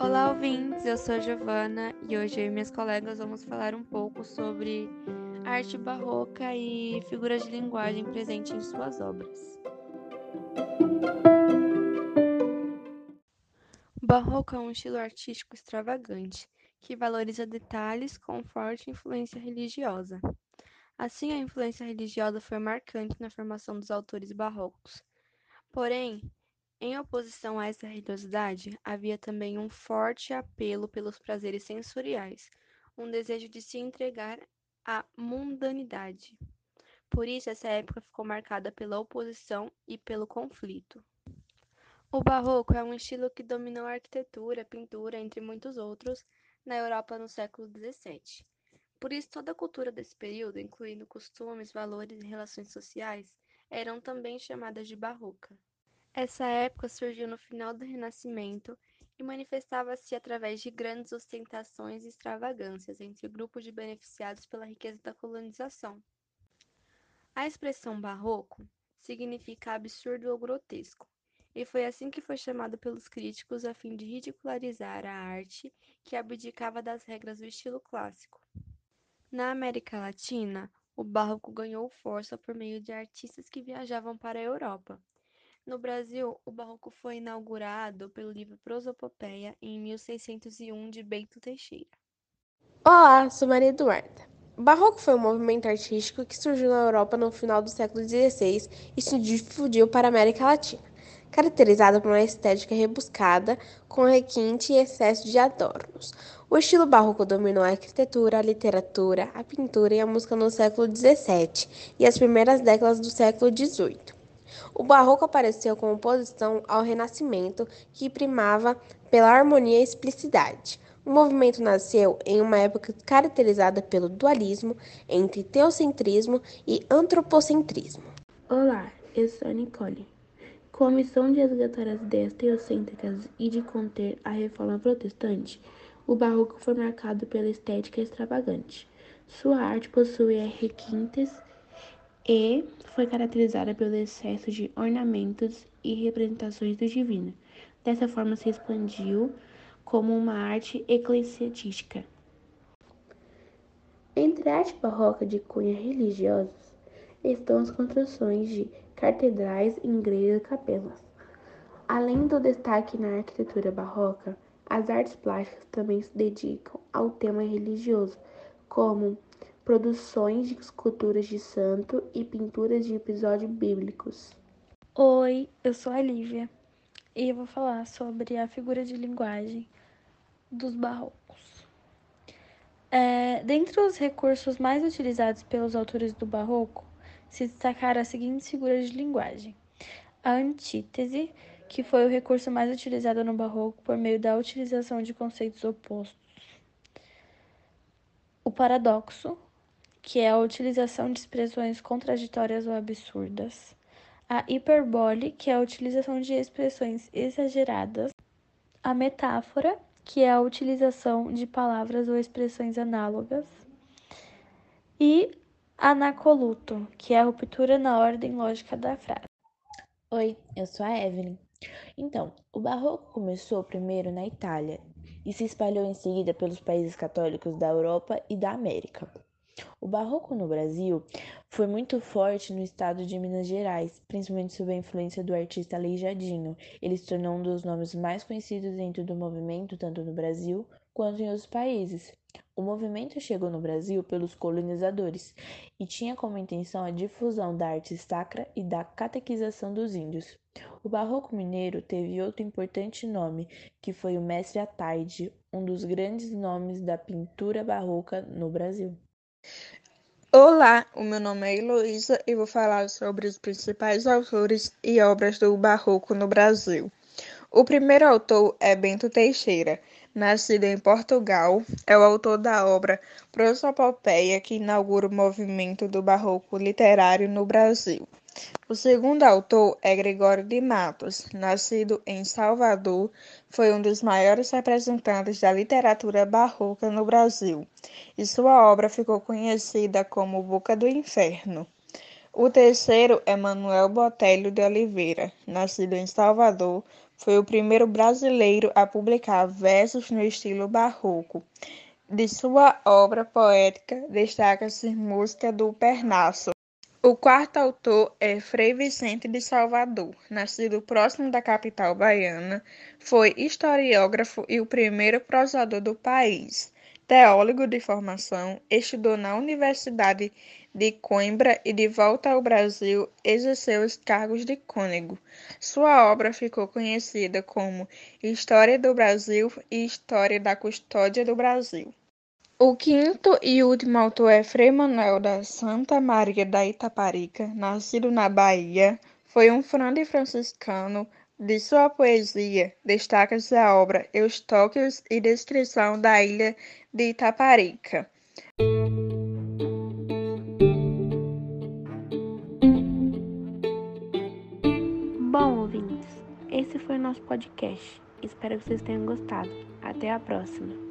Olá, ouvintes! Eu sou Giovana e hoje eu e minhas colegas vamos falar um pouco sobre arte barroca e figuras de linguagem presentes em suas obras. Barroco é um estilo artístico extravagante que valoriza detalhes com forte influência religiosa. Assim, a influência religiosa foi marcante na formação dos autores barrocos. Porém, em oposição a essa religiosidade, havia também um forte apelo pelos prazeres sensoriais, um desejo de se entregar à mundanidade. Por isso, essa época ficou marcada pela oposição e pelo conflito. O barroco é um estilo que dominou a arquitetura, a pintura, entre muitos outros, na Europa no século XVII. Por isso, toda a cultura desse período, incluindo costumes, valores e relações sociais, eram também chamadas de barroca. Essa época surgiu no final do Renascimento e manifestava-se através de grandes ostentações e extravagâncias entre grupos de beneficiados pela riqueza da colonização. A expressão barroco significa absurdo ou grotesco, e foi assim que foi chamado pelos críticos a fim de ridicularizar a arte que abdicava das regras do estilo clássico. Na América Latina, o barroco ganhou força por meio de artistas que viajavam para a Europa. No Brasil, o barroco foi inaugurado pelo livro Prosopopeia em 1601 de Bento Teixeira. Olá, sou Maria Eduarda. O barroco foi um movimento artístico que surgiu na Europa no final do século XVI e se difundiu para a América Latina caracterizada por uma estética rebuscada, com requinte e excesso de adornos. O estilo barroco dominou a arquitetura, a literatura, a pintura e a música no século XVII e as primeiras décadas do século XVIII. O barroco apareceu como oposição ao Renascimento, que primava pela harmonia e explicidade. O movimento nasceu em uma época caracterizada pelo dualismo entre teocentrismo e antropocentrismo. Olá, eu sou a Nicole com a missão de resgatar as ideias teocêntricas e de conter a reforma protestante, o barroco foi marcado pela estética extravagante. Sua arte possui requintes e foi caracterizada pelo excesso de ornamentos e representações do divino. Dessa forma, se expandiu como uma arte eclesiástica. Entre a arte barroca de cunha religiosa estão as construções de catedrais, igrejas e capelas. Além do destaque na arquitetura barroca, as artes plásticas também se dedicam ao tema religioso, como produções de esculturas de santo e pinturas de episódios bíblicos. Oi, eu sou a Lívia e eu vou falar sobre a figura de linguagem dos barrocos. É, dentre os recursos mais utilizados pelos autores do barroco, se destacaram as seguintes figuras de linguagem: a antítese, que foi o recurso mais utilizado no Barroco por meio da utilização de conceitos opostos, o paradoxo, que é a utilização de expressões contraditórias ou absurdas, a hiperbole, que é a utilização de expressões exageradas, a metáfora, que é a utilização de palavras ou expressões análogas, e Anacoluto, que é a ruptura na ordem lógica da frase. Oi, eu sou a Evelyn. Então, o barroco começou primeiro na Itália e se espalhou em seguida pelos países católicos da Europa e da América. O barroco no Brasil foi muito forte no estado de Minas Gerais, principalmente sob a influência do artista Aleijadinho. Ele se tornou um dos nomes mais conhecidos dentro do movimento, tanto no Brasil quanto em outros países. O movimento chegou no Brasil pelos colonizadores e tinha como intenção a difusão da arte sacra e da catequização dos índios. O barroco mineiro teve outro importante nome, que foi o mestre Ataide, um dos grandes nomes da pintura barroca no Brasil. Olá, o meu nome é Heloísa e vou falar sobre os principais autores e obras do barroco no Brasil. O primeiro autor é Bento Teixeira, nascido em Portugal, é o autor da obra Prosopopeia, que inaugura o movimento do barroco literário no Brasil. O segundo autor é Gregório de Matos, nascido em Salvador, foi um dos maiores representantes da literatura barroca no Brasil, e sua obra ficou conhecida como Boca do Inferno. O terceiro é Manuel Botelho de Oliveira, nascido em Salvador, foi o primeiro brasileiro a publicar versos no estilo barroco. De sua obra poética destaca-se Música do Pernaço. O quarto autor é Frei Vicente de Salvador, nascido próximo da capital baiana, foi historiógrafo e o primeiro prosador do país. Teólogo de formação, estudou na Universidade de Coimbra e, de volta ao Brasil, exerceu os cargos de cônego. Sua obra ficou conhecida como História do Brasil e História da Custódia do Brasil. O quinto e último autor é Frei Manuel da Santa Maria da Itaparica, nascido na Bahia, foi um frade franciscano. De sua poesia, destaca-se a obra Eustóquios e Descrição da Ilha de Itaparica. Bom, ouvintes, esse foi o nosso podcast. Espero que vocês tenham gostado. Até a próxima!